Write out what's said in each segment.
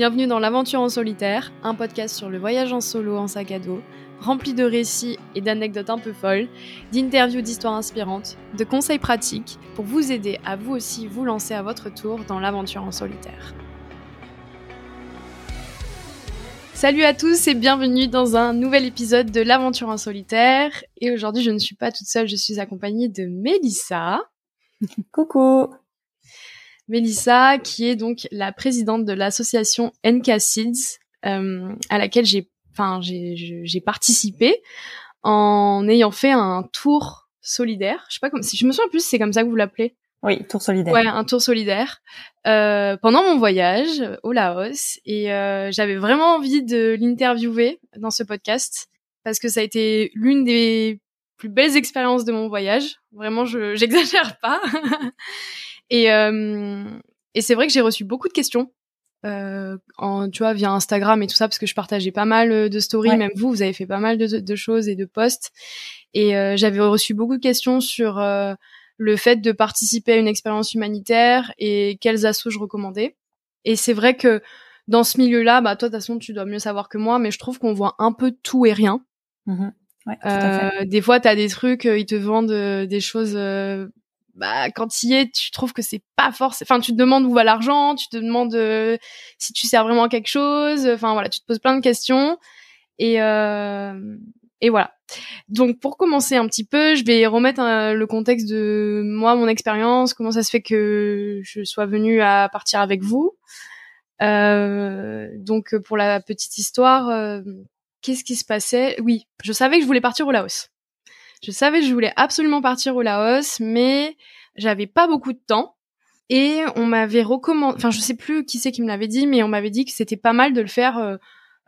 Bienvenue dans l'Aventure en solitaire, un podcast sur le voyage en solo en sac à dos, rempli de récits et d'anecdotes un peu folles, d'interviews d'histoires inspirantes, de conseils pratiques pour vous aider à vous aussi vous lancer à votre tour dans l'aventure en solitaire. Salut à tous et bienvenue dans un nouvel épisode de l'aventure en solitaire. Et aujourd'hui, je ne suis pas toute seule, je suis accompagnée de Mélissa. Coucou Mélissa, qui est donc la présidente de l'association NK Seeds, euh, à laquelle j'ai, enfin, j'ai participé en ayant fait un tour solidaire. Je sais pas comme, si je me souviens plus, c'est comme ça que vous l'appelez. Oui, tour solidaire. Ouais, un tour solidaire euh, pendant mon voyage au Laos et euh, j'avais vraiment envie de l'interviewer dans ce podcast parce que ça a été l'une des plus belles expériences de mon voyage. Vraiment, je j'exagère pas. Et, euh, et c'est vrai que j'ai reçu beaucoup de questions, euh, en, tu vois, via Instagram et tout ça, parce que je partageais pas mal euh, de stories. Même vous, vous avez fait pas mal de, de choses et de posts. Et euh, j'avais reçu beaucoup de questions sur euh, le fait de participer à une expérience humanitaire et quels assauts je recommandais. Et c'est vrai que dans ce milieu-là, bah toi de toute façon tu dois mieux savoir que moi, mais je trouve qu'on voit un peu tout et rien. Mmh ouais, tout à fait. des fois, tu as des trucs, ils te vendent des choses bah quand tu y es, tu trouves que c'est pas force. Enfin, tu te demandes où va l'argent, tu te demandes euh, si tu sers vraiment à quelque chose. Enfin voilà, tu te poses plein de questions et euh, et voilà. Donc pour commencer un petit peu, je vais remettre euh, le contexte de moi, mon expérience, comment ça se fait que je sois venue à partir avec vous. Euh, donc pour la petite histoire, qu'est-ce qui se passait? Oui, je savais que je voulais partir au Laos. Je savais que je voulais absolument partir au Laos, mais j'avais pas beaucoup de temps. Et on m'avait recommandé, enfin je sais plus qui c'est qui me l'avait dit, mais on m'avait dit que c'était pas mal de le faire euh,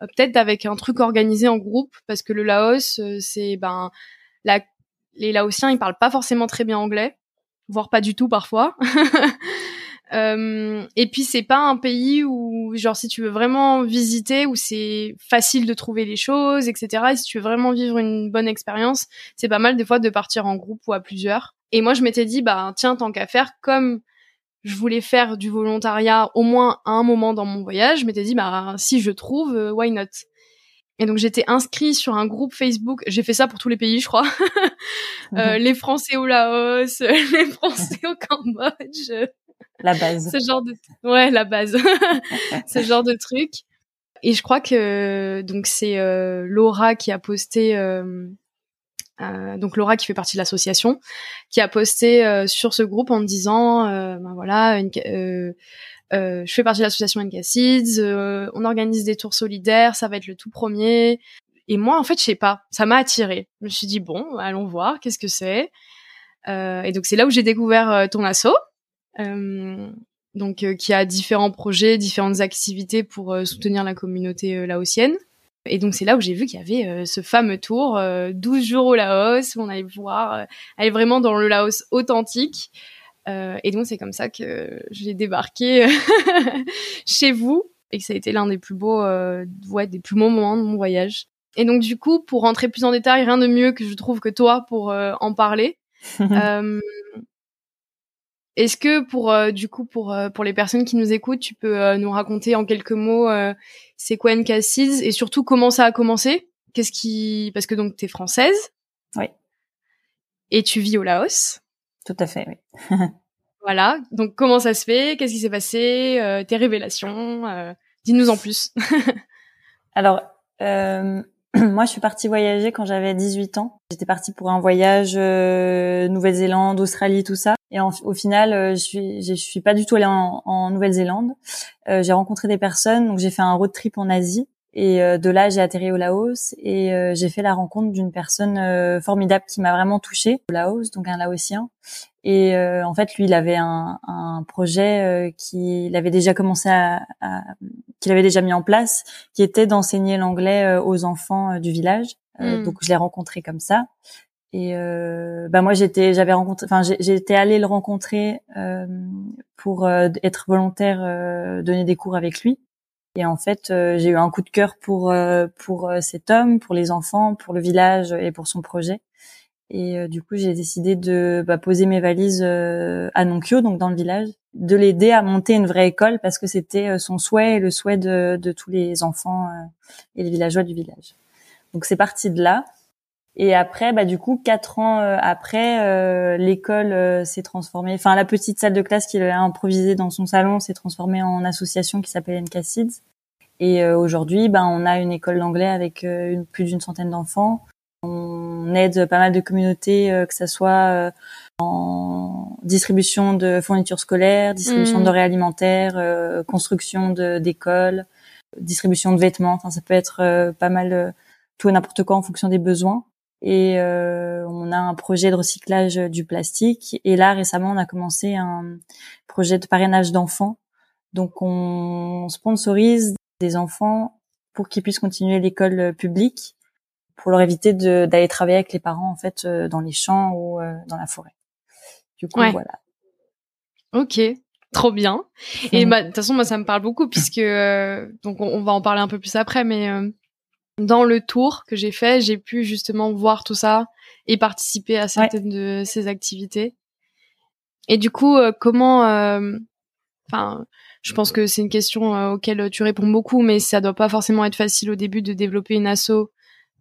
euh, peut-être avec un truc organisé en groupe, parce que le Laos, euh, c'est ben les Laotiens ils parlent pas forcément très bien anglais, voire pas du tout parfois. Euh, et puis c'est pas un pays où genre si tu veux vraiment visiter où c'est facile de trouver les choses, etc. Et si tu veux vraiment vivre une bonne expérience, c'est pas mal des fois de partir en groupe ou à plusieurs. Et moi je m'étais dit bah tiens tant qu'à faire comme je voulais faire du volontariat au moins à un moment dans mon voyage, je m'étais dit bah si je trouve euh, why not? Et donc j'étais inscrit sur un groupe Facebook. J'ai fait ça pour tous les pays, je crois. euh, mhm. les Français au Laos, les Français au Cambodge, la base. Ce genre de ouais, la base. ce genre de truc. Et je crois que donc c'est euh, Laura qui a posté euh, euh, donc Laura qui fait partie de l'association qui a posté euh, sur ce groupe en disant euh, ben voilà une, je fais partie de l'association NK on organise des tours solidaires, ça va être le tout premier. Et moi, en fait, je sais pas, ça m'a attiré. Je me suis dit bon, allons voir, qu'est-ce que c'est? et donc c'est là où j'ai découvert ton asso. Euh, donc euh, qui a différents projets, différentes activités pour euh, soutenir la communauté laotienne. Et donc c'est là où j'ai vu qu'il y avait ce fameux tour, 12 jours au Laos, où on allait pouvoir aller vraiment dans le Laos authentique. et donc c'est comme ça que j'ai débarqué chez vous et que ça a été l'un des plus beaux, ouais, des plus beaux moments de mon voyage. Et donc du coup, pour rentrer plus en détail, rien de mieux que je trouve que toi pour en parler. Est-ce que pour euh, du coup pour euh, pour les personnes qui nous écoutent, tu peux euh, nous raconter en quelques mots c'est quoi NK et surtout comment ça a commencé? Qu'est-ce qui parce que donc tu es française Oui. Et tu vis au Laos Tout à fait, oui. voilà. Donc comment ça se fait? Qu'est-ce qui s'est passé? Tes révélations Dis-nous en plus. Alors moi, je suis partie voyager quand j'avais 18 ans. J'étais partie pour un voyage euh, Nouvelle-Zélande, Australie, tout ça. Et au final, euh, je suis, je suis pas du tout allée en, en Nouvelle-Zélande. Euh, j'ai rencontré des personnes, donc j'ai fait un road trip en Asie. Et euh, de là, j'ai atterri au Laos et euh, j'ai fait la rencontre d'une personne euh, formidable qui m'a vraiment touchée au Laos, donc un Laotien. Et en fait, lui, il avait un, un projet qu'il avait déjà commencé à, à qu'il avait déjà mis en place, qui était d'enseigner l'anglais aux enfants du village. Mm. Donc, je l'ai rencontré comme ça. Et euh, bah moi j'étais j'avais rencontré enfin j'étais allée le rencontrer euh, pour être volontaire donner des cours avec lui et en fait, euh, j'ai eu un coup de cœur pour euh, pour euh, cet homme, pour les enfants, pour le village et pour son projet. Et du coup, j'ai décidé de bah, poser mes valises à Nonkyo, donc dans le village, de l'aider à monter une vraie école parce que c'était son souhait et le souhait de, de tous les enfants et les villageois du village. Donc c'est parti de là. Et après, bah du coup, quatre ans après, l'école s'est transformée. Enfin, la petite salle de classe qu'il a improvisée dans son salon s'est transformée en association qui s'appelle NK Et aujourd'hui, bah, on a une école d'anglais avec une, plus d'une centaine d'enfants. On aide pas mal de communautés, euh, que ça soit euh, en distribution de fournitures scolaires, distribution de mmh. denrées alimentaires, euh, construction d'écoles, distribution de vêtements. Enfin, ça peut être pas mal tout et n'importe quoi en fonction des besoins. Et on a un projet de recyclage du plastique. Et là, récemment, on a commencé un projet de parrainage d'enfants. Donc, on sponsorise des enfants pour qu'ils puissent continuer l'école publique pour leur éviter d'aller travailler avec les parents en fait euh, dans les champs ou euh, dans la forêt. Du coup, voilà. Ok, trop bien. Et bah, de toute façon, moi, ça me parle beaucoup puisque euh, donc on, va en parler un peu plus après, mais dans le tour que j'ai fait, j'ai pu justement voir tout ça et participer à certaines de ces activités. Et du coup, comment, enfin, je pense que c'est une question auquel tu réponds beaucoup, mais ça doit pas forcément être facile au début de développer une asso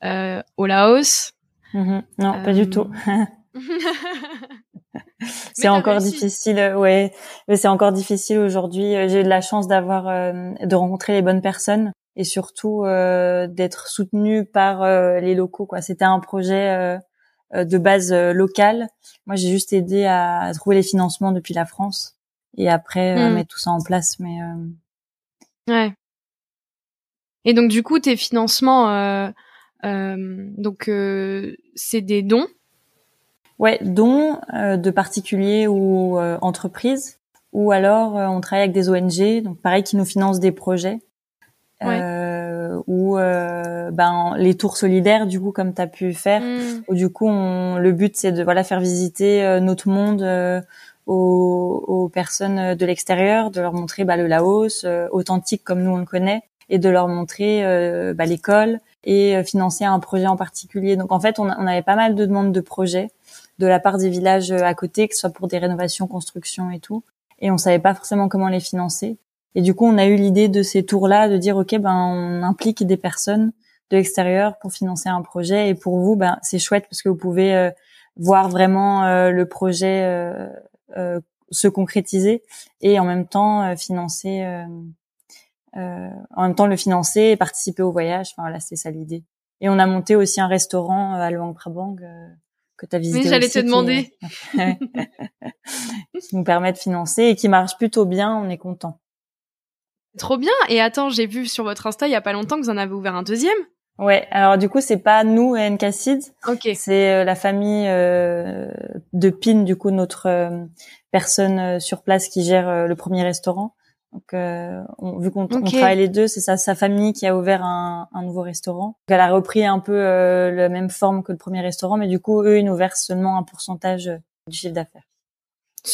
euh, au Laos. Mm-hmm. Non, pas du tout. Euh, c'est encore difficile, ouais. C'est encore difficile aujourd'hui. J'ai eu de la chance d'avoir, euh, de rencontrer les bonnes personnes et surtout d'être soutenue par les locaux. Quoi, c'était un projet de base locale. Moi, j'ai juste aidé à trouver les financements depuis la France et après mm. mettre tout ça en place. Mais ouais. Et donc du coup, tes financements euh, donc euh, c'est des dons? Ouais, dons euh, de particuliers ou entreprises, ou alors on travaille avec des ONG, donc pareil qui nous financent des projets. Euh, ou euh, ben les tours solidaires du coup comme tu as pu faire mm. où du coup on, le but c'est de voilà faire visiter notre monde aux, aux, personnes de l'extérieur de leur montrer bah, le Laos authentique comme nous on le connaît et de leur montrer bah, l'école et euh, financer un projet en particulier. Donc en fait, on, on, avait pas mal de demandes de projets de la part des villages euh, à côté, que ce soit pour des rénovations, constructions et tout. Et on savait pas forcément comment les financer. Et du coup, on a eu l'idée de ces tours-là de dire ok, ben on implique des personnes de l'extérieur pour financer un projet. Et pour vous, ben c'est chouette parce que vous pouvez euh, voir vraiment le projet se concrétiser et en même temps financer euh, en même temps le financer et participer au voyage. Enfin voilà, c'est ça l'idée. Et on a monté aussi un restaurant euh, à Luang Prabang euh, que tu as visité. Oui, j'allais te demander. Qui, nous permet de financer et qui marche plutôt bien. On est content. Trop bien. Et attends, j'ai vu sur votre Insta il y a pas longtemps que vous en avez ouvert un deuxième. Ouais, alors du coup c'est pas nous et NK Ok. c'est la famille de Pin, du coup notre personne sur place qui gère le premier restaurant. Donc, euh, on, vu qu'on travaille les deux, c'est sa, sa famille qui a ouvert un, un nouveau restaurant. Donc, elle a repris un peu euh, la même forme que le premier restaurant, mais du coup, eux, ils nous versent seulement un pourcentage euh, du chiffre d'affaires.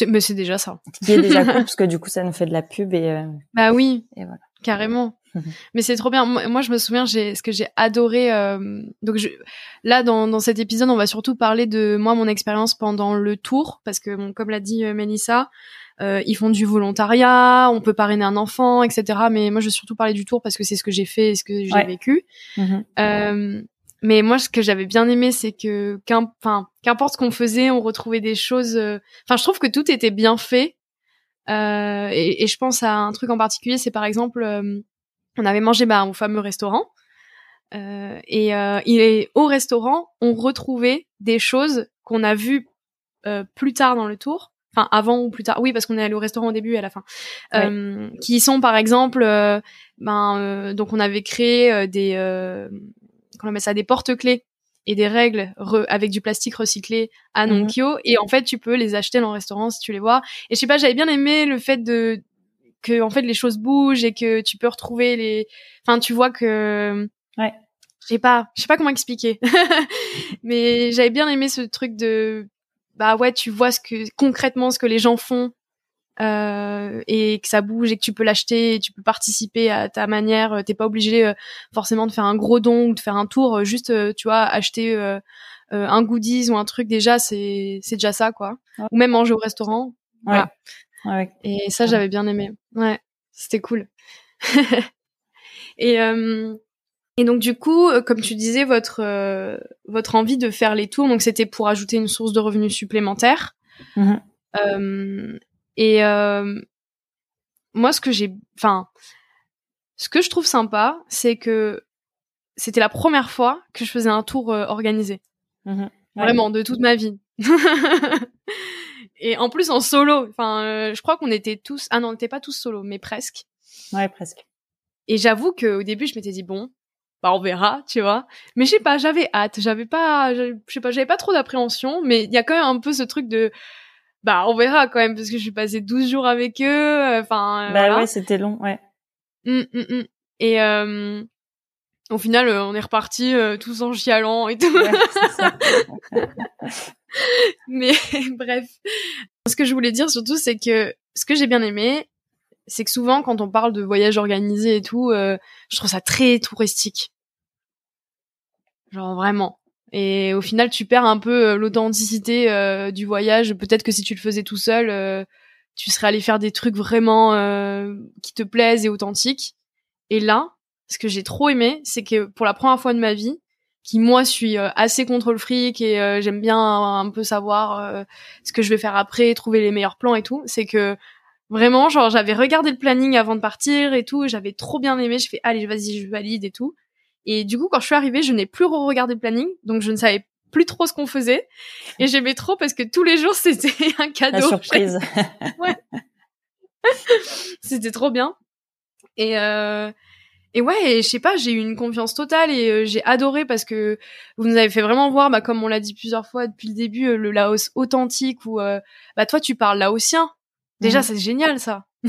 Mais c'est déjà ça. Ce qui est déjà cool, parce que du coup, ça nous fait de la pub et. Euh, bah oui. Et voilà. Carrément. Mais c'est trop bien. Moi, je me souviens, j'ai ce que j'ai adoré. Euh, donc je, là, dans, dans cet épisode, on va surtout parler de moi, mon expérience pendant le tour, parce que bon, comme l'a dit euh, Mélissa, euh, ils font du volontariat, on peut parrainer un enfant, etc. Mais moi, je vais surtout parler du tour parce que c'est ce que j'ai fait et ce que j'ai vécu. Mhm. Euh, mais moi, ce que j'avais bien aimé, c'est que qu'importe ce qu'on faisait, on retrouvait des choses. Euh, enfin, je trouve que tout était bien fait. Euh, et, et, je pense à un truc en particulier, c'est par exemple, euh, on avait mangé bah, au fameux restaurant. et il est au restaurant, on retrouvait des choses qu'on a vues plus tard dans le tour enfin avant ou plus tard oui parce qu'on est allé au restaurant au début et à la fin euh, qui sont par exemple euh, ben euh, donc on avait créé des on met ça des porte-clés et des règles avec du plastique recyclé à mhm. Nonkyo. Et en fait tu peux les acheter dans le restaurant si tu les vois. Et je sais pas j'avais bien aimé le fait de que en fait les choses bougent et que tu peux retrouver les enfin tu vois que ouais. je sais pas je sais pas comment expliquer. Mais j'avais bien aimé ce truc de bah ouais, tu vois ce que concrètement ce que les gens font euh, et que ça bouge et que tu peux l'acheter, tu peux participer à ta manière. Euh, t'es pas obligé euh, forcément de faire un gros don ou de faire un tour. Euh, juste, tu vois, acheter un goodies ou un truc déjà, c'est c'est déjà ça quoi. Ou même manger au restaurant. Ouais. Ouais. Et ça, j'avais bien aimé. Ouais, c'était cool. et euh, et donc du coup, euh, comme tu disais, votre euh, votre envie de faire les tours, donc c'était pour ajouter une source de revenus supplémentaire. Euh, et euh, moi, ce que j'ai, enfin, ce que je trouve sympa, c'est que c'était la première fois que je faisais un tour euh, organisé. Mhm. Ouais. Vraiment, de toute ma vie. et en plus en solo. Enfin, euh, je crois qu'on était tous. Ah non, on n'était pas tous solo, mais presque. Ouais, presque. Et j'avoue qu'au début, je m'étais dit bon, bah on verra, tu vois. Mais je sais pas, j'avais hâte. J'avais pas, je je sais pas, j'avais pas trop d'appréhension. Mais il y a quand même un peu ce truc de bah on verra quand même parce que je suis passée 12 jours avec eux. euh, Enfin, euh, Bah voilà. ouais, c'était long, ouais. Mm, mm, mm. Et euh, au final, euh, on est reparti tous en chialant et tout. Ouais, c'est ça. Mais bref, ce que je voulais dire surtout, c'est que ce que j'ai bien aimé, c'est que souvent quand on parle de voyage organisé et tout, euh, je trouve ça très touristique. Genre vraiment. Et au final, tu perds un peu euh, l'authenticité euh, du voyage. Peut-être que si tu le faisais tout seul, euh, tu serais allé faire des trucs vraiment euh, qui te plaisent et authentiques. Et là, ce que j'ai trop aimé, c'est que pour la première fois de ma vie, qui moi suis euh, assez contre le fric et euh, j'aime bien un peu savoir ce que je vais faire après, trouver les meilleurs plans et tout, c'est que vraiment genre j'avais regardé le planning avant de partir et tout, j'avais trop bien aimé, je fais allez vas-y je valide et tout. Et du coup quand je suis arrivée, je n'ai plus regardé le planning, donc je ne savais plus trop ce qu'on faisait et j'aimais trop parce que tous les jours c'était un La cadeau. surprise. C'était trop bien. Et euh, et ouais, je sais pas, j'ai eu une confiance totale et euh, j'ai adoré parce que vous nous avez fait vraiment voir, bah comme on l'a dit plusieurs fois depuis le début, euh, le Laos authentique où euh, bah toi tu parles laotien. Déjà Mhm. c'est génial ça.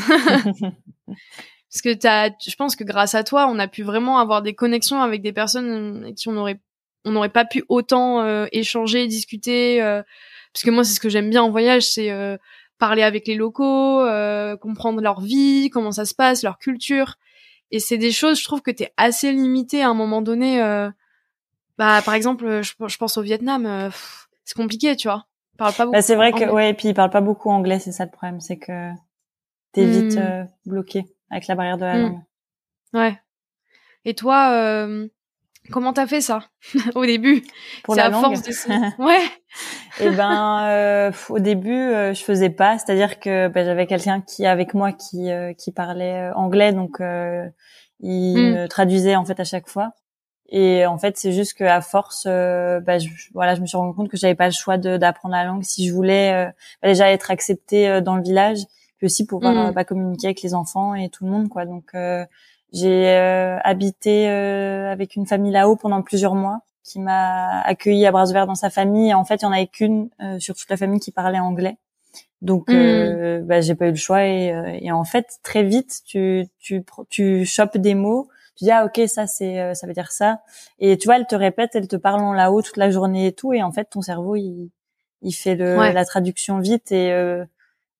Parce que t'as, je pense que grâce à toi, on a pu vraiment avoir des connexions avec des personnes avec qui on aurait on n'aurait pas pu autant euh, échanger, discuter. euh, parce que moi c'est ce que j'aime bien en voyage, c'est euh, parler avec les locaux, euh, comprendre leur vie, comment ça se passe, leur culture. Et c'est des choses, je trouve que t'es assez limité à un moment donné. euh, bah, par exemple, je, je pense au Vietnam, euh, c'est compliqué, tu vois. Ils parlent pas beaucoup. Bah, c'est vrai que ouais, et puis ils parlent pas beaucoup anglais, c'est ça le problème, c'est que t'es vite euh, bloqué avec la barrière de la Hmm. langue. Ouais. Et toi, euh, comment t'as fait ça au début? Pour la à langue, force d'essayer. Ouais. eh ben euh, au début euh, je faisais pas, c'est-à-dire que bah, j'avais quelqu'un qui avec moi qui euh, qui parlait euh, anglais, donc euh, il Hmm. me traduisait en fait à chaque fois. Et en fait, c'est juste que à force, euh, bah, je, voilà, je me suis rendu compte que j'avais pas le choix de- d'apprendre la langue si je voulais euh, bah, déjà être acceptée euh, dans le village, puis aussi pouvoir Mm. euh, bah, communiquer avec les enfants et tout le monde, quoi. Donc, euh, j'ai euh, habité euh, avec une famille là-haut pendant plusieurs mois, qui m'a accueilli à bras ouverts dans sa famille. Et en fait, il y en avait qu'une euh, sur toute la famille qui parlait anglais. Donc, Mm. euh, bah, j'ai pas eu le choix et, euh, et en fait, très vite, tu tu tu chopes des mots tu dis ah ok ça c'est euh, ça veut dire ça et tu vois elle te répète elle te parle en là-haut toute la journée et tout et en fait ton cerveau il il fait le Ouais. la traduction vite et euh,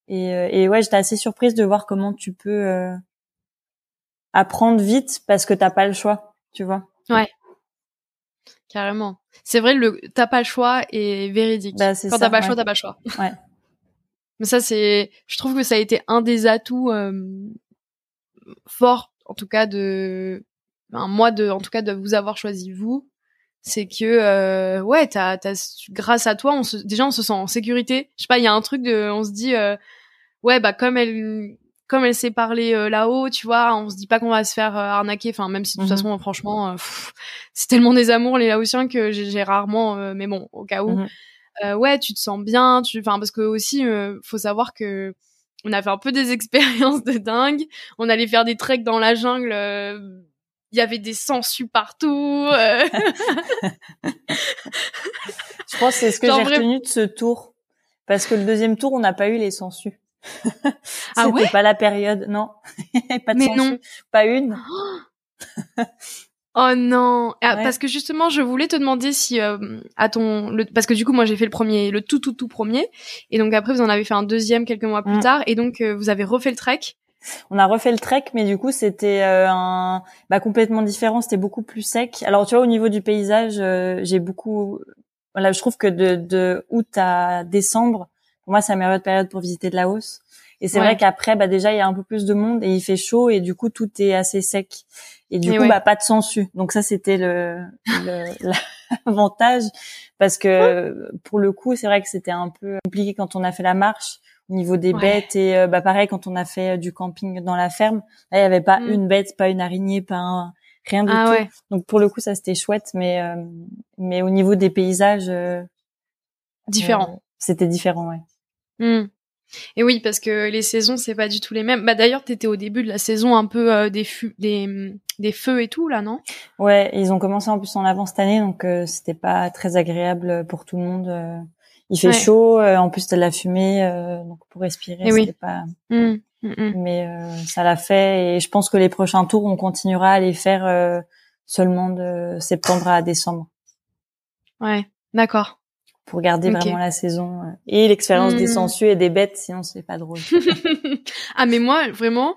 et, euh, et ouais j'étais assez surprise de voir comment tu peux euh, apprendre vite parce que t'as pas le choix tu vois Carrément. C'est vrai, le t'as pas le choix est véridique. Bah, c'est Quand t'as pas le ouais. choix, t'as pas le choix. Ouais. Mais ça, c'est, je trouve que ça a été un des atouts euh, forts, en tout cas de, ben, moi de, en tout cas de vous avoir choisi vous, c'est que euh, ouais, t'as, t'as, grâce à toi, on se, déjà on se sent en sécurité. Je sais pas, il y a un truc de, on se dit, euh, ouais, bah comme elle, comme elle sait parler euh, là-haut, tu vois, on se dit pas qu'on va se faire euh, arnaquer. Enfin, même si de toute Mhm. façon, franchement, euh, pff, c'est tellement des amours les Laotiens que j'ai, j'ai rarement, euh, mais bon, au cas où, Mhm. euh, ouais, tu te sens bien, tu, enfin, parce que aussi, euh, faut savoir que on a fait un peu des expériences de dingue. On allait faire des treks dans la jungle. Il y avait des sangsues partout. euh. je pense que c'est ce que j'ai vrai- retenu de ce tour parce que le deuxième tour on n'a pas eu les sangsues Ah C'était ouais? pas la période non pas de Mais sangsues non. pas une Oh non Ah, Ouais. Parce que justement, je voulais te demander si euh, à ton le, parce que du coup moi j'ai fait le premier, le tout tout tout premier, et donc après vous en avez fait un deuxième quelques mois plus Mm. tard, et donc euh, vous avez refait le trek. On a refait le trek, mais du coup c'était euh, un bah, complètement différent. C'était beaucoup plus sec. Alors tu vois, au niveau du paysage, euh, j'ai beaucoup. Voilà, je trouve que de, de août à décembre, pour moi c'est la meilleure période pour visiter de Laos. Et c'est vrai qu'après, bah déjà, il y a un peu plus de monde et il fait chaud et du coup, tout est assez sec. Et du coup, bah pas de sangsue. Donc ça, c'était le l'avantage parce que pour le coup, c'est vrai que c'était un peu compliqué quand on a fait la marche niveau des bêtes et euh, bah pareil quand on a fait euh, du camping dans la ferme. Là, il y avait pas mm. une bête, pas une araignée, pas un, rien du ah tout. Donc pour le coup, ça c'était chouette, mais euh, mais au niveau des paysages, différent. c'était différent, ouais. Mm. Et oui, parce que les saisons, c'est pas du tout les mêmes. Bah d'ailleurs, t'étais au début de la saison un peu euh, des, des, des feux et tout là, non? Ouais, ils ont commencé en plus en avant cette année, donc euh, c'était pas très agréable pour tout le monde. Euh. Il fait chaud, en plus t'as de la fumée, donc pour respirer, c'était pas. Mmh, mmh, mmh. Mais ça l'a fait, et je pense que les prochains tours, on continuera à les faire seulement de septembre à décembre. Ouais, d'accord pour garder vraiment la saison euh, et l'expérience des hmm. sangsues et des bêtes, sinon c'est pas drôle. ah mais moi vraiment,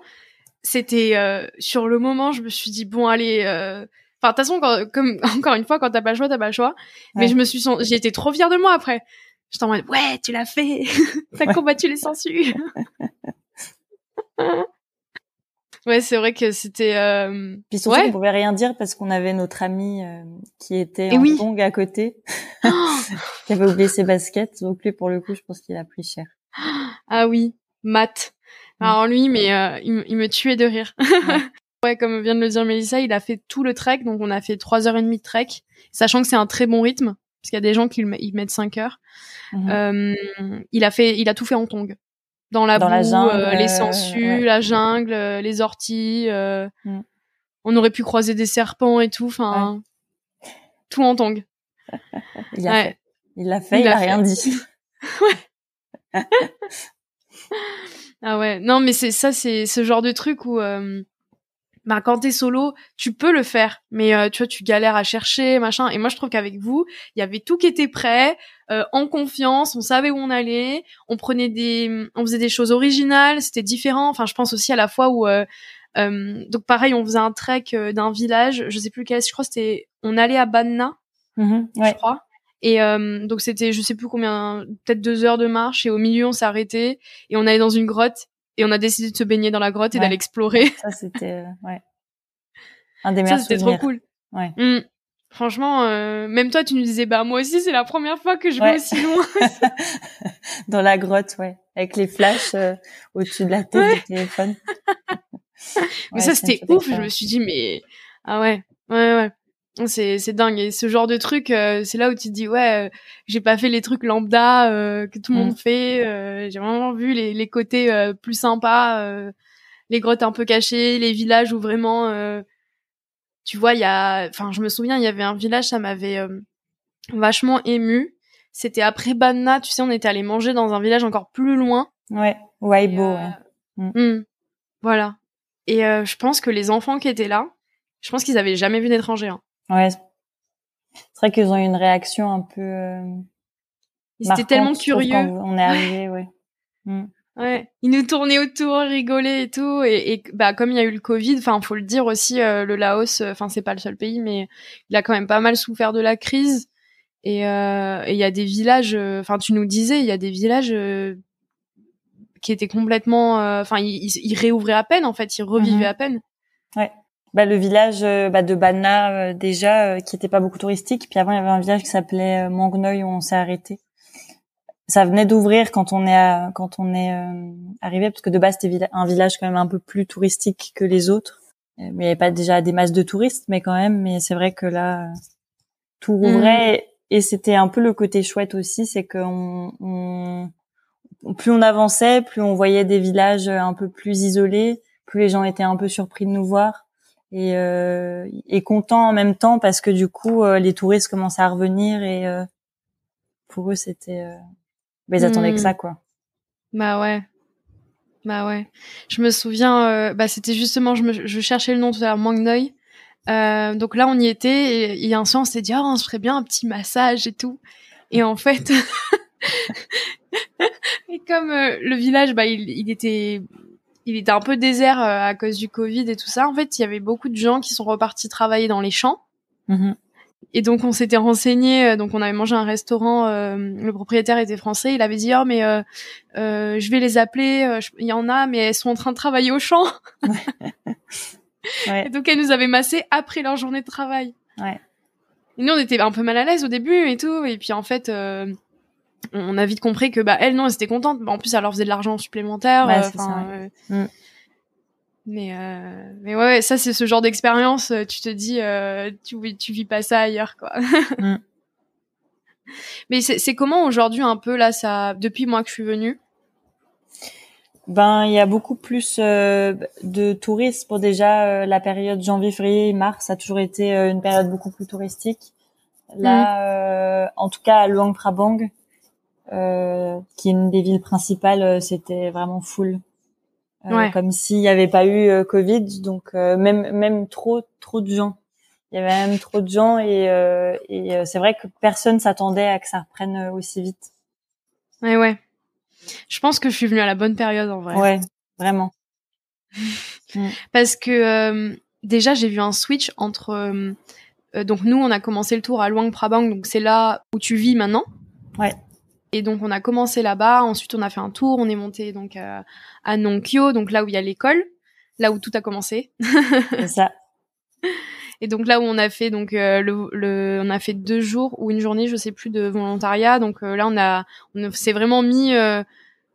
c'était euh, sur le moment, je me suis dit bon allez. Euh... Enfin, de toute façon, comme encore une fois, quand t'as pas le choix, t'as pas le choix. Mais je me suis, j'ai été trop fière de moi après. J'étais en mode ouais, tu l'as fait, t'as combattu les sangsues. Ouais, c'est vrai que c'était. Euh... Puis surtout, on pouvait rien dire parce qu'on avait notre ami euh, qui était en oui. à côté, qui avait oublié ses baskets. Donc lui, pour le coup, je pense qu'il a pris cher. Ah oui, Matt. Alors lui, mais euh, il, me tuait de rire. ouais. comme vient de le dire Mélissa, il a fait tout le trek, donc on a fait trois heures et demie de trek, sachant que c'est un très bon rythme, parce qu'il y a des gens qui ils mettent cinq heures. Mm-hmm. Euh, il a fait, il a tout fait en tongue dans la boue, euh, les sangsues, la jungle, euh, les orties. Euh, mm. On aurait pu croiser des serpents et tout. Enfin, tout en tongue. il l'a fait. Il l'a fait. Il, a, rien dit. ah ouais. Non, mais c'est ça, c'est ce genre de truc où bah quand t'es solo, tu peux le faire, mais euh, tu vois, tu galères à chercher, machin. Et moi, je trouve qu'avec vous, il y avait tout qui était prêt, euh, en confiance, on savait où on allait, on prenait des, on faisait des choses originales, c'était différent. Enfin, je pense aussi à la fois où, euh, donc pareil, on faisait un trek d'un village, je sais plus quel, je crois c'était, on allait à Banna, mmh je crois. Et donc c'était, je sais plus combien, peut-être deux heures de marche. Et au milieu, on arrêté et on allait dans une grotte et on a décidé de se baigner dans la grotte et d'aller explorer. Ça c'était euh, ouais. Un des meilleurs Ça c'était trop cool. Ouais. Mmh. Franchement, euh, même toi, tu nous disais, bah moi aussi, c'est la première fois que je vais aussi loin. Dans la grotte, ouais, avec les flashs euh, au-dessus de la tête du téléphone. mais ça, c'était ouf. Je me suis dit, mais ah ouais, ouais, ouais c'est c'est dingue et ce genre de truc euh, c'est là où tu te dis ouais euh, j'ai pas fait les trucs lambda euh, que tout le monde mm. fait j'ai vraiment vu les les côtés plus sympas les grottes un peu cachées les villages où vraiment tu vois il y a enfin je me souviens il y avait un village ça m'avait vachement ému c'était après Banna tu sais on était allé manger dans un village encore plus loin ouais Waibo ouais. Mm. Mm. voilà et je pense que les enfants qui étaient là je pense qu'ils avaient jamais vu d'étrangers hein. Ouais. C'est vrai qu'ils ont eu une réaction un peu. Euh, ils étaient tellement curieux. on est arrivé, ouais. Mm. Ouais, ils nous tournaient autour, rigolaient et tout, et, et bah comme il y a eu le Covid, enfin faut le dire aussi, euh, le Laos, euh, enfin c'est pas le seul pays, mais il a quand même pas mal souffert de la crise, et euh, il y a des villages, enfin tu nous disais, il y a des villages qui étaient complètement, enfin ils, ils, réouvraient à peine en fait, ils revivaient mm-hmm. à peine. Ouais bah, le village euh, bah, de Banna euh, déjà euh, qui était pas beaucoup touristique. Puis avant il y avait un village qui s'appelait Mangnoy où on s'est arrêté. Ça venait d'ouvrir quand on est à, quand on est arrivé parce que de base c'était un village quand même un peu plus touristique que les autres. Mais il n'y avait pas déjà des masses de touristes mais quand même. Mais c'est vrai que là tout rouvrait. Mm. et c'était un peu le côté chouette aussi c'est que on, plus on avançait plus on voyait des villages un peu plus isolés plus les gens étaient un peu surpris de nous voir et, euh, et content en même temps parce que du coup euh, les touristes commençaient à revenir et euh, pour eux c'était euh, bah, ils attendaient que hmm. ça quoi. Bah ouais. Bah ouais. Je me souviens euh, bah c'était justement je, me, je cherchais le nom tout à l'heure Mangnoy. Euh, donc là on y était et il y a un soir on s'est dit oh, on se ferait bien un petit massage et tout. Et en fait et comme le village bah il, il était il était un peu désert euh, à cause du Covid et tout ça. En fait, il y avait beaucoup de gens qui sont repartis travailler dans les champs. Mm-hmm. Et donc on s'était renseigné, donc on avait mangé à un restaurant. le propriétaire était français. Il avait dit oh mais je vais les appeler. Il y en a, mais elles sont en train de travailler au champ. ouais. Et donc elles nous avaient massé après leur journée de travail. Ouais. Et nous on était un peu mal à l'aise au début et tout. Et puis en fait on a vite compris que bah elle non elle était contente en plus elle leur faisait de l'argent supplémentaire ouais, euh, mm. mais euh, mais ouais ça c'est ce genre d'expérience euh, tu te dis euh, tu tu vis pas ça ailleurs quoi mm. mais c'est comment aujourd'hui un peu là ça depuis moi que je suis venue? Ben il y a beaucoup plus de touristes pour déjà la période janvier février mars ça a toujours été une période beaucoup plus touristique là mm. en tout cas à Luang Prabang euh, qui est une des villes principales, euh, c'était vraiment full. Euh, comme s'il n'y avait pas eu Covid, donc même même trop trop de gens. Il y avait même trop de gens et, et c'est vrai que personne s'attendait à que ça reprenne aussi vite. Ouais ouais. Je pense que je suis venue à la bonne période en vrai. Ouais, vraiment. Mm. Parce que déjà j'ai vu un switch entre donc nous on a commencé le tour à Luang Prabang donc c'est là où tu vis maintenant. Ouais. Et donc on a commencé là-bas, ensuite on a fait un tour, on est monté donc euh, à Nonkyo, donc là où il y a l'école, là où tout a commencé. C'est ça. Et donc là où on a fait donc euh, le, on a fait deux jours ou une journée, je sais plus de volontariat. Donc euh, là on a on s'est vraiment mis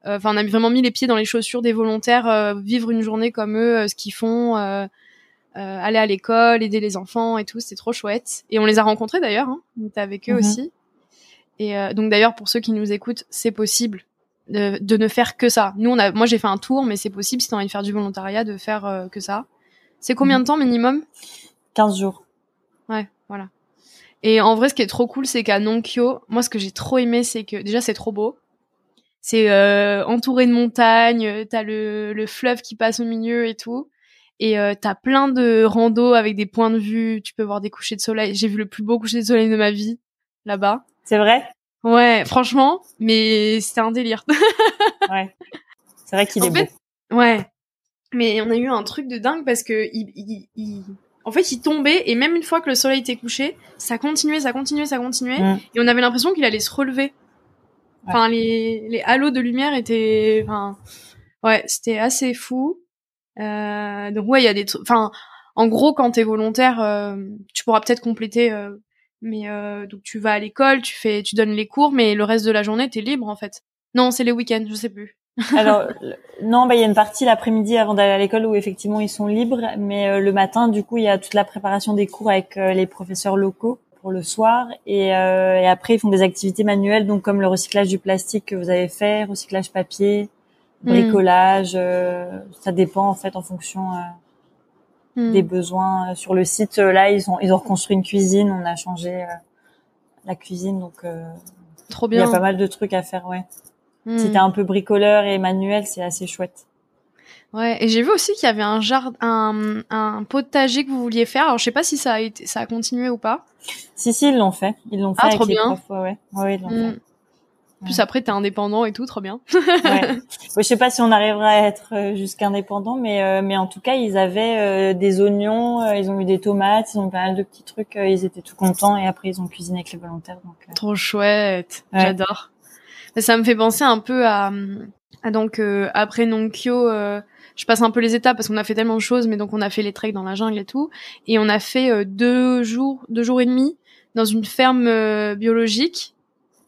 enfin on a vraiment mis les pieds dans les chaussures des volontaires, vivre une journée comme eux, ce qu'ils font, aller à l'école, aider les enfants et tout, c'est trop chouette. Et on les a rencontrés d'ailleurs, hein, on était avec eux mhm. aussi. Et euh, donc d'ailleurs pour ceux qui nous écoutent, c'est possible de, de, ne faire que ça. Nous on a, moi j'ai fait un tour, mais c'est possible si t'as envie de faire du volontariat de faire euh, que ça. C'est combien de temps minimum? 15 jours. Ouais, voilà. Et en vrai, ce qui est trop cool, c'est qu'à Nonkyo, moi ce que j'ai trop aimé, c'est que déjà c'est trop beau. C'est euh, entouré de montagnes, t'as le, le fleuve qui passe au milieu et tout. Et euh, t'as plein de randos avec des points de vue, tu peux voir des couchers de soleil. J'ai vu le plus beau coucher de soleil de ma vie là-bas. C'est vrai? Ouais, franchement, mais c'était un délire. ouais. C'est vrai qu'il est beau. Ouais. Mais on a eu un truc de dingue parce que il, il, en fait, il tombait et même une fois que le soleil était couché, ça continuait, ça continuait, ça continuait mm. et on avait l'impression qu'il allait se relever. Enfin, les, les halos de lumière étaient, enfin, ouais, c'était assez fou. Euh, donc ouais, il y a des trucs, enfin, en gros, quand t'es volontaire, euh, tu pourras peut-être compléter euh, mais euh, donc tu vas à l'école, tu fais, tu donnes les cours, mais le reste de la journée t'es libre en fait. Non, c'est les week-ends, je sais plus. Alors non, bah il y a une partie l'après-midi avant d'aller à l'école où effectivement ils sont libres, mais euh, le matin du coup il y a toute la préparation des cours avec euh, les professeurs locaux pour le soir et, euh, et, après ils font des activités manuelles donc comme le recyclage du plastique que vous avez fait, recyclage papier, bricolage, ça dépend en fait en fonction Hmm. des besoins euh, sur le site. Euh, là, ils ont ils ont reconstruit une cuisine, on a changé euh, la cuisine, donc trop bien. Il y a pas mal de trucs à faire, ouais. Hmm. Si t'es un peu bricoleur et manuel, c'est assez chouette. Ouais, et j'ai vu aussi qu'il y avait un jardin, un, un, potager que vous vouliez faire. Alors je sais pas si ça a été, ça a continué ou pas. Si si, ils l'ont fait. Ils l'ont fait ah, avec trop les bien. profs, ouais. Ouais, ils l'ont hmm. fait. Plus après, t'es indépendant et tout, trop bien. ouais. Je sais pas si on arrivera à être euh, jusqu'à indépendant, mais euh, mais en tout cas, ils avaient euh, des oignons, ils ont eu des tomates, ils ont pas mal de petits trucs. ils étaient tout contents et après ils ont cuisiné avec les volontaires. Donc trop chouette, j'adore. Ça me fait penser un peu à, à donc après Nonkyo. je passe un peu les étapes parce qu'on a fait tellement de choses, mais donc on a fait les treks dans la jungle et tout, et on a fait deux jours, deux jours et demi dans une ferme biologique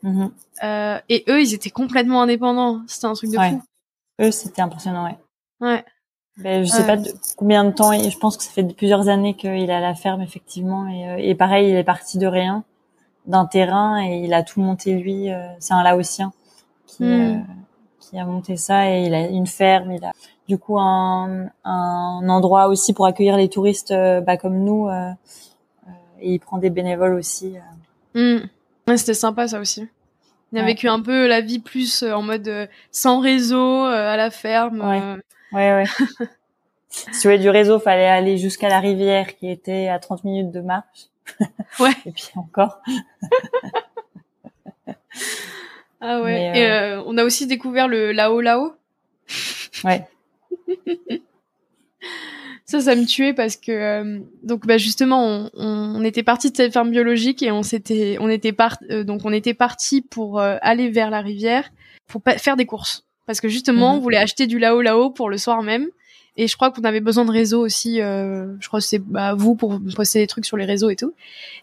Mm-hmm. Euh, et eux, ils étaient complètement indépendants. C'était un truc de fou. Eux, c'était impressionnant, ouais. Ouais. Ben, je sais pas de combien de temps. Je pense que ça fait plusieurs années qu'il est à la ferme effectivement. Et, euh, et pareil, il est parti de rien, d'un terrain, et il a tout monté lui. Euh, c'est un Laotien qui mm. qui a monté ça et il a une ferme. Il a du coup un, un endroit aussi pour accueillir les touristes, bah, comme nous. et il prend des bénévoles aussi. Mm. Ouais, c'était sympa ça aussi. Il a vécu un peu la vie plus euh, en mode euh, sans réseau, euh, à la ferme. Ouais, ouais. ouais. si tu voulais du réseau, fallait aller jusqu'à la rivière qui était à 30 minutes de marche. Ouais. Et puis encore. ah ouais. Et on a aussi découvert le Lao Lao. Ouais. Ça, ça me tuait parce que euh, donc bah justement on, on était parti de cette ferme biologique et on s'était on était part euh, donc on était parti pour euh, aller vers la rivière pour faire des courses parce que justement Mhm. on voulait acheter du lao lao pour le soir même et je crois qu'on avait besoin de réseau aussi je crois que c'est bah, vous pour poster des trucs sur les réseaux et tout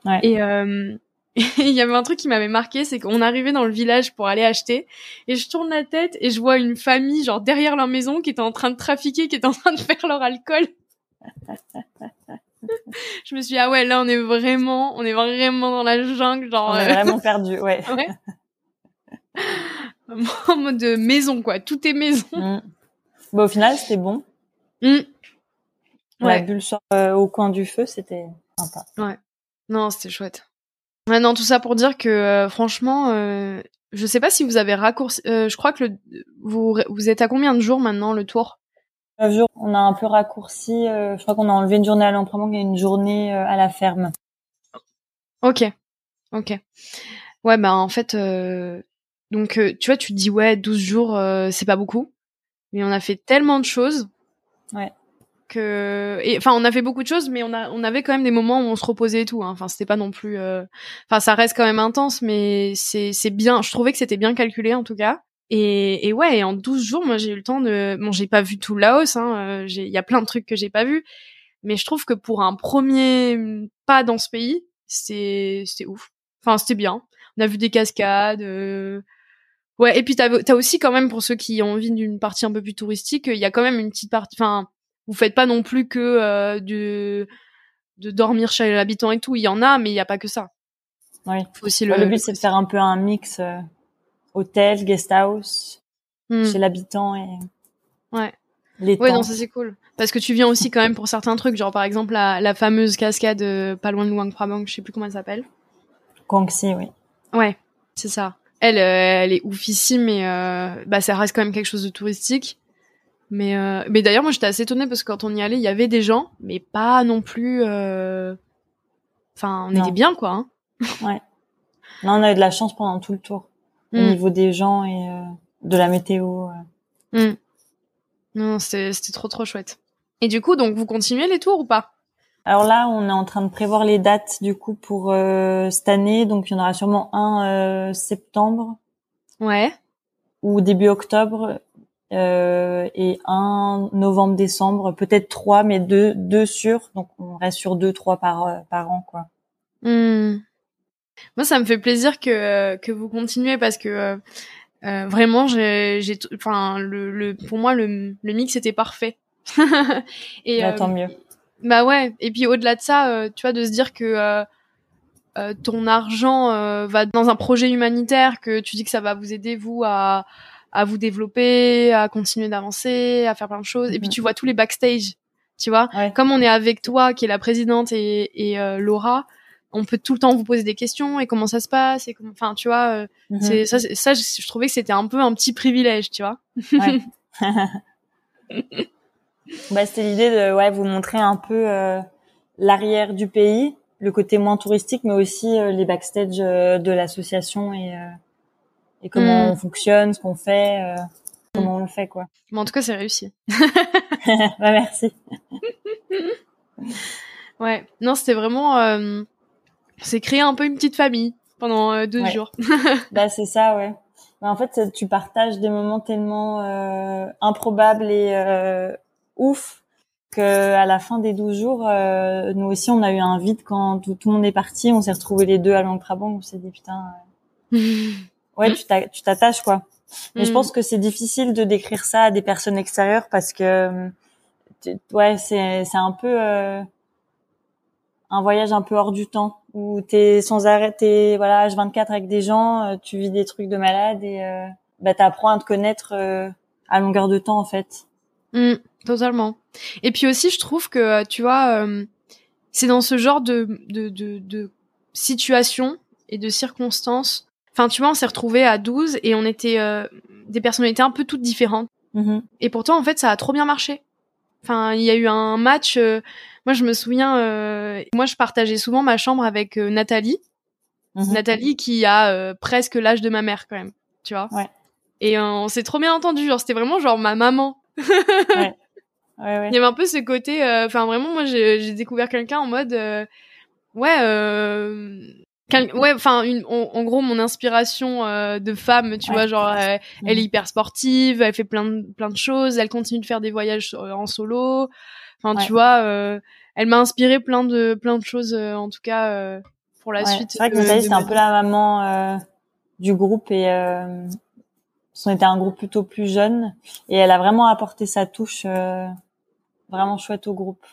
Ouais. et euh, et il y avait un truc qui m'avait marqué, c'est qu'on arrivait dans le village pour aller acheter, et je tourne la tête et je vois une famille genre derrière leur maison qui était en train de trafiquer, qui était en train de faire leur alcool. Je me suis dit ah ouais là on est vraiment, on est vraiment dans la jungle genre On est euh, vraiment perdu, ouais. ouais. en mode de maison quoi, tout est maison. Mm. Bah, au final, c'était bon. Mm. La Ouais. bulle sur, euh, au coin du feu, c'était sympa. Non, c'était chouette. Ouais, non, tout ça pour dire que euh, franchement, euh, je sais pas si vous avez raccourci. je crois que le, vous vous êtes à combien de jours maintenant le tour? On a un peu raccourci. euh, je crois qu'on a enlevé une journée à l'entraînement et une journée euh, à la ferme. Ok, ok. Ouais, bah en fait, euh, donc euh, tu vois, tu te dis ouais, 12 jours, euh, c'est pas beaucoup, mais on a fait tellement de choses. Ouais. Que, et enfin, on a fait beaucoup de choses, mais on a, on avait quand même des moments où on se reposait et tout. hein. Enfin, c'était pas non plus. euh, Enfin, ça reste quand même intense, mais c'est, c'est bien. Je trouvais que c'était bien calculé en tout cas. Et, et ouais, et en 12 jours, moi j'ai eu le temps de. Bon, j'ai pas vu tout le Laos. Hein, euh, j'ai- Il y a plein de trucs que j'ai pas vu, mais je trouve que pour un premier pas dans ce pays, c'est, c'était ouf. Enfin, c'était bien. On a vu des cascades. euh, Ouais, et puis t'as, t'as aussi quand même pour ceux qui ont envie d'une partie un peu plus touristique, il y a quand même une petite partie. Enfin, vous faites pas non plus que euh, de de dormir chez l'habitant et tout. Il y en a, mais il y a pas que ça. Oui. Faut aussi Le, le. but, c'est de faire un peu un mix euh, hôtel, guest house, Hmm. chez l'habitant et Ouais. les Ouais, non, ça c'est cool. Parce que tu viens aussi quand même pour certains trucs, genre par exemple la, la fameuse cascade euh, pas loin de Luang Prabang, je sais plus comment elle s'appelle. Kangxi, oui. Ouais, c'est ça. Elle, euh, elle est oufissime, mais euh, bah ça reste quand même quelque chose de touristique. Mais euh, mais d'ailleurs moi j'étais assez étonnée parce que quand on y allait, il y avait des gens, mais pas non plus. euh, Enfin, on Non. était bien quoi. Hein. Là, on a eu de la chance pendant tout le tour. Au Mm. niveau des gens et euh, de la météo. euh. Mm. Non, c'était trop trop chouette. Et du coup, donc vous continuez les tours ou pas? Alors là, on est en train de prévoir les dates du coup pour euh, cette année. Donc, il y en aura sûrement un septembre Ouais. ou début octobre euh, et un novembre-décembre. Peut-être trois, mais deux, deux sûrs. Donc, on reste sur deux, trois par par an, quoi. Hmm. Moi, ça me fait plaisir que que vous continuez parce que euh, euh, vraiment, j'ai, enfin, le, le, pour moi, le, le mix était parfait. et Bah, euh, tant mieux. bah ouais. Et puis au-delà de ça, euh, tu vois, de se dire que euh, euh, ton argent euh, va dans un projet humanitaire, que tu dis que ça va vous aider vous à à vous développer, à continuer d'avancer, à faire plein de choses. Et puis Mhm. tu vois tous les backstage, tu vois Ouais. comme on est avec toi, qui est la présidente, et, et euh, Laura, on peut tout le temps vous poser des questions et comment ça se passe et comment, enfin, tu vois, euh, Mhm. c'est ça, je, je trouvais que c'était un peu un petit privilège, tu vois. Ouais. bah, c'était l'idée de ouais, vous montrer un peu euh, l'arrière du pays, le côté moins touristique, mais aussi euh, les backstage euh, de l'association et, et comment Mm. on fonctionne, ce qu'on fait, euh, comment on le fait, quoi. Mais en tout cas, c'est réussi. bah, merci. Ouais. Non, c'était vraiment, c'est créer un peu une petite famille pendant euh, deux Ouais. jours. Bah, c'est ça, ouais. Bah, en fait, tu partages des moments tellement euh, improbables et euh, ouf que à la fin des 12 jours, euh, nous aussi, on a eu un vide quand tout, tout le monde est parti. On s'est retrouvés les deux à Langtrabang. On s'est dit, putain, euh, ouais, tu t'a- tu t'attaches, quoi. Mais je Mm. pense que c'est difficile de décrire ça à des personnes extérieures parce que, euh, ouais, c'est c'est un peu euh, un voyage un peu hors du temps où t'es sans arrêt, t'es voilà H24 avec des gens, euh, tu vis des trucs de malade et euh, bah t'apprends à te connaître euh, à longueur de temps en fait. Mm, totalement. Et puis aussi, je trouve que, euh, tu vois, euh, c'est dans ce genre de, de, de, de situation et de circonstances. Enfin, tu vois, on s'est retrouvés à 12 et on était des personnalités un peu toutes différentes. Mhm. Et pourtant, en fait, ça a trop bien marché. Enfin, il y a eu un match. Euh, moi, je me souviens. euh, moi, je partageais souvent ma chambre avec euh, Nathalie. Mhm. Nathalie qui a euh, presque l'âge de ma mère quand même. Tu vois. Ouais. Et euh, on s'est trop bien entendu. Genre, c'était vraiment genre ma maman. ouais, Il y avait un peu ce côté, euh, enfin vraiment, moi j'ai découvert quelqu'un en mode, euh, ouais, euh, ouais, enfin, en, gros, mon inspiration de femme, tu vois, genre, elle est mhm. hyper sportive, elle fait plein de, plein de choses, elle continue de faire des voyages en solo. Enfin, tu vois, elle m'a inspiré plein de, plein de choses, en tout cas, pour la suite. C'est vrai que Nathalie, c'est un peu la maman du groupe et on était un groupe plutôt plus jeune et elle a vraiment apporté sa touche euh, vraiment chouette au groupe.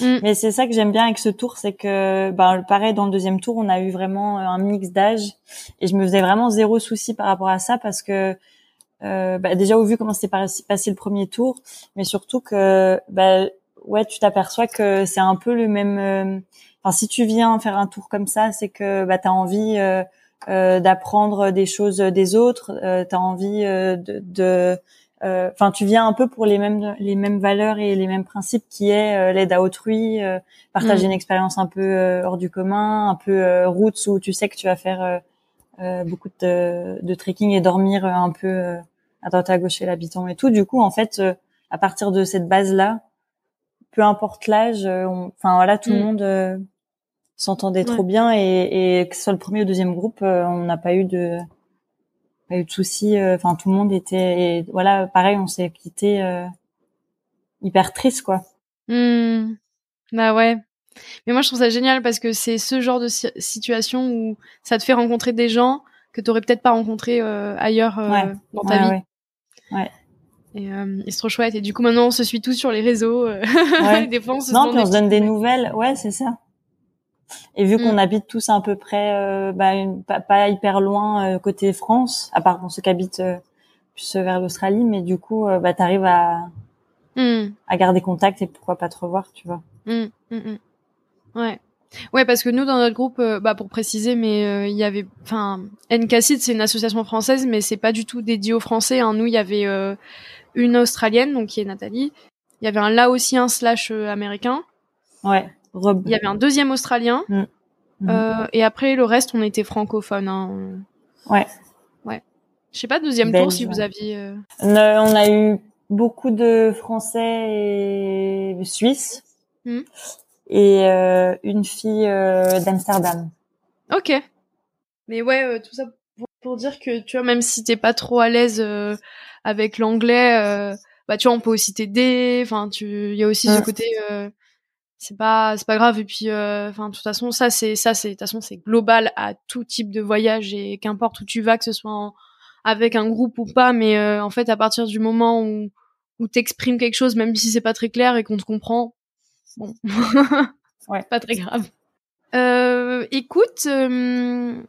Mm. Mais c'est ça que j'aime bien avec ce tour, c'est que ben pareil dans le deuxième tour, on a eu vraiment un mix d'âge et je me faisais vraiment zéro souci par rapport à ça parce que euh, bah, déjà au vu comment c'était passé le premier tour, mais surtout que bah, ouais tu t'aperçois que c'est un peu le même. Euh, enfin si tu viens faire un tour comme ça, c'est que bah t'as envie euh, euh, d'apprendre des choses des autres, euh, tu as envie euh, de enfin tu viens un peu pour les mêmes les mêmes valeurs et les mêmes principes qui est l'aide à autrui, partager mm. une expérience un peu hors du commun, un peu routes où tu sais que tu vas faire beaucoup de, de trekking et dormir un peu à droite à gauche chez l'habitant et tout. Du coup, en fait, à partir de cette base-là, peu importe l'âge, enfin voilà, tout le mm. monde s'entendait trop bien et, et, que ce soit le premier ou le deuxième groupe, euh, on n'a pas eu de pas eu de soucis. Euh, enfin, tout le monde était et voilà, pareil, on s'est quitté euh, hyper triste quoi. Mmh. Bah ouais. Mais moi je trouve ça génial parce que c'est ce genre de situation où ça te fait rencontrer des gens que tu aurais peut-être pas rencontré ailleurs dans ta vie. Ouais. Et, c'est trop chouette. Et du coup maintenant on se suit tous sur les réseaux. des fois on se non, puis on se donne des nouvelles. Ouais, c'est ça. Et vu qu'on mm. habite tous à peu près, euh, bah, pas, hyper loin euh, côté France, à part pour ceux qui habitent euh, plus vers l'Australie, mais du coup, bah, t'arrives à mm. à garder contact et pourquoi pas te revoir, tu vois. Mm, ouais. Ouais, parce que nous dans notre groupe, bah pour préciser, mais il y avait, enfin, NKCID c'est une association française, mais c'est pas du tout dédié aux Français. Hein. Nous, il y avait une Australienne, donc qui est Nathalie. Il y avait un Laotien slash américain. Ouais. Il y avait un deuxième Australien. Mm. Mm. Euh, et après, le reste, on était francophone. Hein. Ouais. Ouais. Je sais pas, deuxième tour, si vous aviez... Euh... On a eu beaucoup de Français et Suisses. Mm. Et euh, une fille euh, d'Amsterdam. Ok. Mais ouais, euh, tout ça pour, dire que, tu vois, même si t'es pas trop à l'aise avec l'anglais, bah tu vois, on peut aussi t'aider. Enfin, tu, il y a aussi ce côté c'est pas c'est pas grave. Et puis euh, enfin de toute façon ça c'est ça c'est de toute façon c'est global à tout type de voyage et qu'importe où tu vas que ce soit avec un groupe ou pas. Mais euh, en fait à partir du moment où où t'exprimes quelque chose même si c'est pas très clair et qu'on te comprend bon ouais. pas très grave. Euh, écoute euh,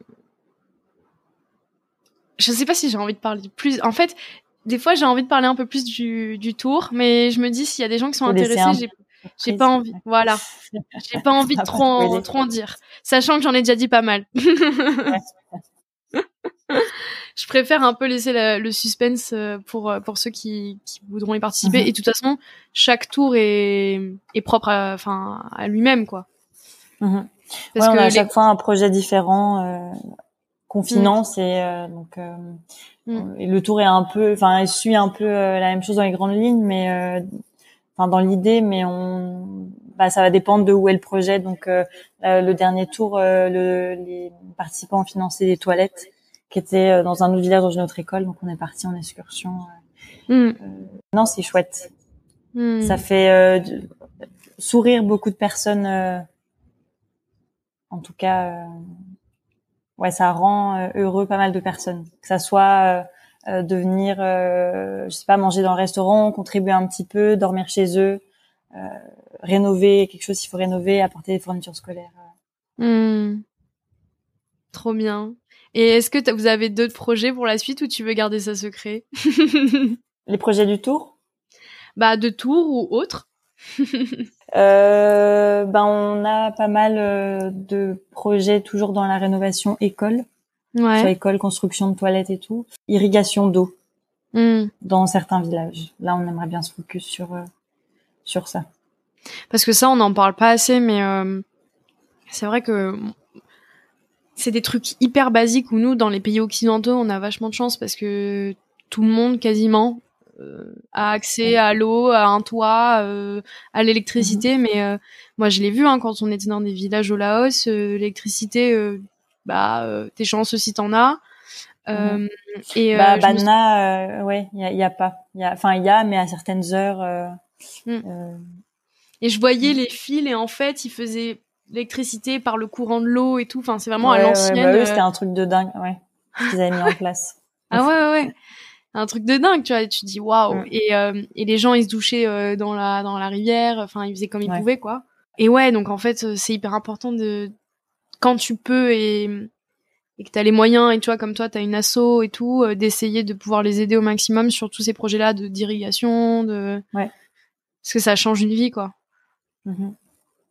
je sais pas si j'ai envie de parler plus. En fait des fois j'ai envie de parler un peu plus du, du tour mais je me dis s'il y a des gens qui sont intéressés j'ai j'ai pas envie, voilà. J'ai pas envie de trop, en, trop en dire, sachant que j'en ai déjà dit pas mal. je préfère un peu laisser le suspense euh, pour euh, pour ceux qui, qui voudront y participer. Mhm. Et de toute façon, chaque tour est est propre à enfin à lui-même quoi. Mhm. Parce que on a à chaque fois un projet différent euh, qu'on mm. finance et euh, donc mm. et le tour est un peu enfin il suit un peu la même chose dans les grandes lignes mais enfin dans l'idée, mais on, bah, ça va dépendre de où est le projet. Donc euh, le dernier tour, euh, le, les participants ont financé des toilettes qui étaient euh, dans un autre village dans une autre école, donc on est parti en excursion. Mm. non, c'est chouette. Mm. Ça fait sourire beaucoup de personnes. en tout cas, ouais, ça rend heureux pas mal de personnes. Que ça soit euh, de venir, euh, je sais pas, manger dans le restaurant, contribuer un petit peu, dormir chez eux, euh, rénover quelque chose s'il faut rénover, apporter des fournitures scolaires. Hmm. Trop bien. Et est-ce que vous avez d'autres projets pour la suite ou tu veux garder ça secret? Les projets du tour? Bah de tour ou autre euh, ben on a pas mal de projets toujours dans la rénovation école ouais. école, construction de toilettes et tout, irrigation d'eau hmm. dans certains villages. Là, on aimerait bien se focus sur euh, sur ça. Parce que ça, on n'en parle pas assez, mais euh, c'est vrai que c'est des trucs hyper basiques où nous, dans les pays occidentaux, on a vachement de chance parce que tout le monde, quasiment, a accès à l'eau, à un toit, à l'électricité. Mhm. Mais moi, je l'ai vu hein, quand on était dans des villages au Laos, l'électricité, bah, t'es chanceux si t'en as. Mhm. et bah, je me ouais, il y a, y a pas. Enfin, il y a, mais à certaines heures. euh, Mm. euh, Et je voyais les fils et en fait, ils faisaient l'électricité par le courant de l'eau et tout. Enfin, c'est vraiment ouais, à ouais, l'ancienne. bah, eux, euh, c'était un truc de dingue, ouais, qu'ils avaient mis en place. Ah ouais, ouais, ouais. Un truc de dingue, tu vois. et Tu te dis waouh. Et, euh, et les gens, ils se douchaient euh, dans la dans la rivière. Enfin, ils faisaient comme ils Ouais. pouvaient, quoi. Et ouais, donc en fait, euh, c'est hyper important de quand tu peux et et que t'as les moyens et tu vois comme toi t'as une asso et tout euh, d'essayer de pouvoir les aider au maximum sur tous ces projets là de d'irrigation de Ouais. parce que ça change une vie quoi Mhm.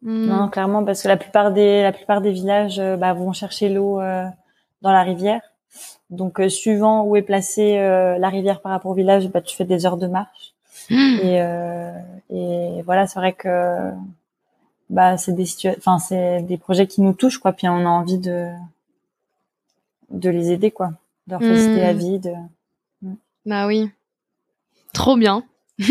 Mm. Non, clairement, parce que la plupart des la plupart des villages euh, bah, vont chercher l'eau euh, dans la rivière. Donc, euh, suivant où est placée euh, la rivière par rapport au village, bah, tu fais des heures de marche. Mm. Et, euh, et voilà, c'est vrai que bah, c'est des situa- enfin c'est des projets qui nous touchent, quoi. Puis on a envie de de les aider, quoi, de leur faciliter la vie. De... Bah oui. Trop bien.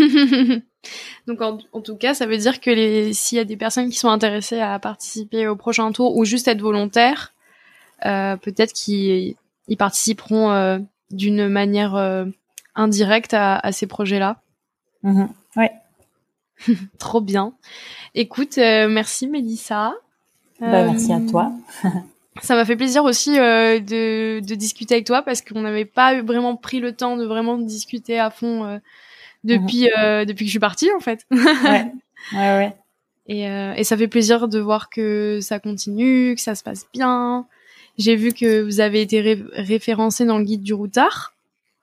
Donc en, en tout cas, ça veut dire que s'il y a des personnes qui sont intéressées à participer au prochain tour ou juste être volontaires, euh, peut-être qu'ils ils participeront euh, d'une manière euh, indirecte à, à ces projets-là. Mhm. Trop bien. Écoute, euh, merci Mélissa. Bah, merci à toi. Ça m'a fait plaisir aussi de, de discuter avec toi parce qu'on n'avait pas vraiment pris le temps de vraiment discuter à fond depuis euh, depuis que je suis partie en fait. Ouais, ouais, ouais. Et, euh, et ça fait plaisir de voir que ça continue, que ça se passe bien. J'ai vu que vous avez été ré- référencé dans le guide du routard.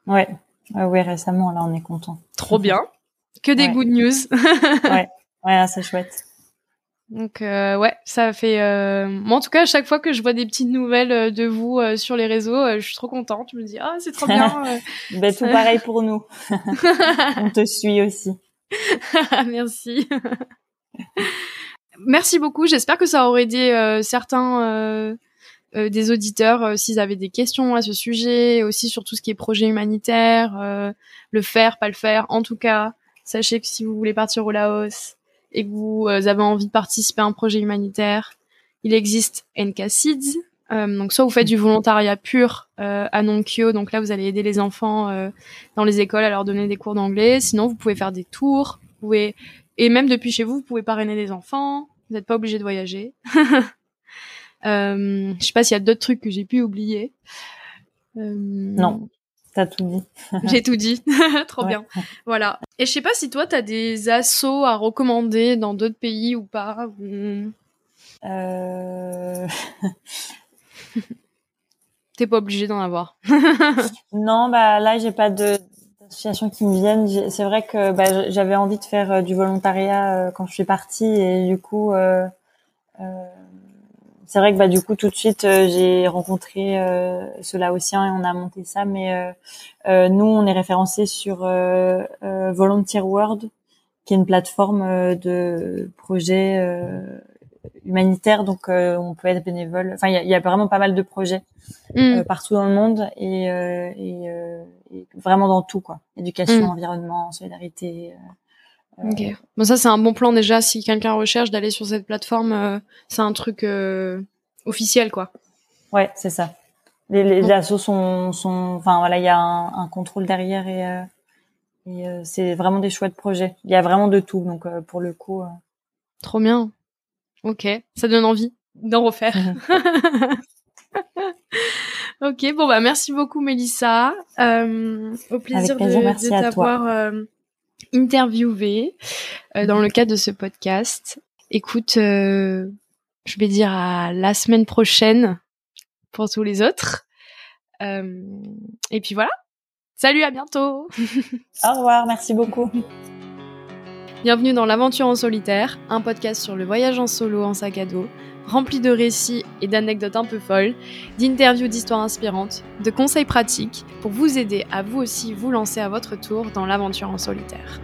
Ouais, ouais, ouais, récemment, là, on est content. Trop bien. Que des Ouais. good news. Ouais, là, c'est chouette. Donc euh, ouais, ça fait. Euh... Moi en tout cas, à chaque fois que je vois des petites nouvelles euh, de vous euh, sur les réseaux, je suis trop contente. Je me dis ah c'est trop bien. Ben, tout pareil pour nous. on te suit aussi. Merci. Merci beaucoup. J'espère que ça aurait aidé certains euh, des auditeurs euh, s'ils avaient des questions à ce sujet, aussi sur tout ce qui est projet humanitaire, euh, le faire, pas le faire. En tout cas, sachez que si vous voulez partir au Laos et que vous euh, avez envie de participer à un projet humanitaire, il existe NK Seeds. Euh, donc soit vous faites du volontariat pur à Nonkyo, donc là vous allez aider les enfants dans les écoles à leur donner des cours d'anglais. Sinon vous pouvez faire des tours, vous pouvez et même depuis chez vous vous pouvez parrainer des enfants. Vous n'êtes pas obligé de voyager. euh, je sais pas s'il y a d'autres trucs que j'ai pu oublier. Euh, Non. T'as tout dit. j'ai tout dit. Trop Ouais. bien. Voilà. Et je sais pas si toi, t'as des assos à recommander dans d'autres pays ou pas. ou- Euh... T'es pas obligé d'en avoir. Non, bah là, j'ai pas de d'associations qui me viennent. C'est vrai que bah, j'avais envie de faire euh, du volontariat euh, quand je suis partie et du coup, euh, euh, c'est vrai que bah du coup tout de suite euh, j'ai rencontré euh, ce Laotien et on a monté ça. Mais euh, euh, nous, on est référencé sur euh, euh, Volunteer World, qui est une plateforme euh, de projets euh, humanitaires. Donc, euh, on peut être bénévole. Enfin, il y y a vraiment pas mal de projets Mm. euh, partout dans le monde et, euh, et, euh, et vraiment dans tout quoi. Éducation, Mm. environnement, solidarité. Euh, Ok. Bon, ça, c'est un bon plan déjà. Si quelqu'un recherche d'aller sur cette plateforme, euh, c'est un truc euh, officiel, quoi. Ouais, c'est ça. Les, les assos sont, sont, enfin voilà, il y a un, un contrôle derrière et, euh, et euh, c'est vraiment des chouettes projets. Il y a vraiment de tout, donc euh, pour le coup. euh, Trop bien. Ok. Ça donne envie d'en refaire. ok. Bon, bah, merci beaucoup, Mélissa. Euh, au plaisir plaisir, de, t'avoir euh, interviewé euh, dans le cadre de ce podcast. Écoute, euh, je vais dire à la semaine prochaine pour tous les autres. Euh, et puis voilà. Salut, à bientôt. Au revoir, merci beaucoup. Bienvenue dans l'Aventure en solitaire, un podcast sur le voyage en solo en sac à dos, rempli de récits et d'anecdotes un peu folles, d'interviews d'histoires inspirantes, de conseils pratiques pour vous aider à vous aussi vous lancer à votre tour dans l'aventure en solitaire.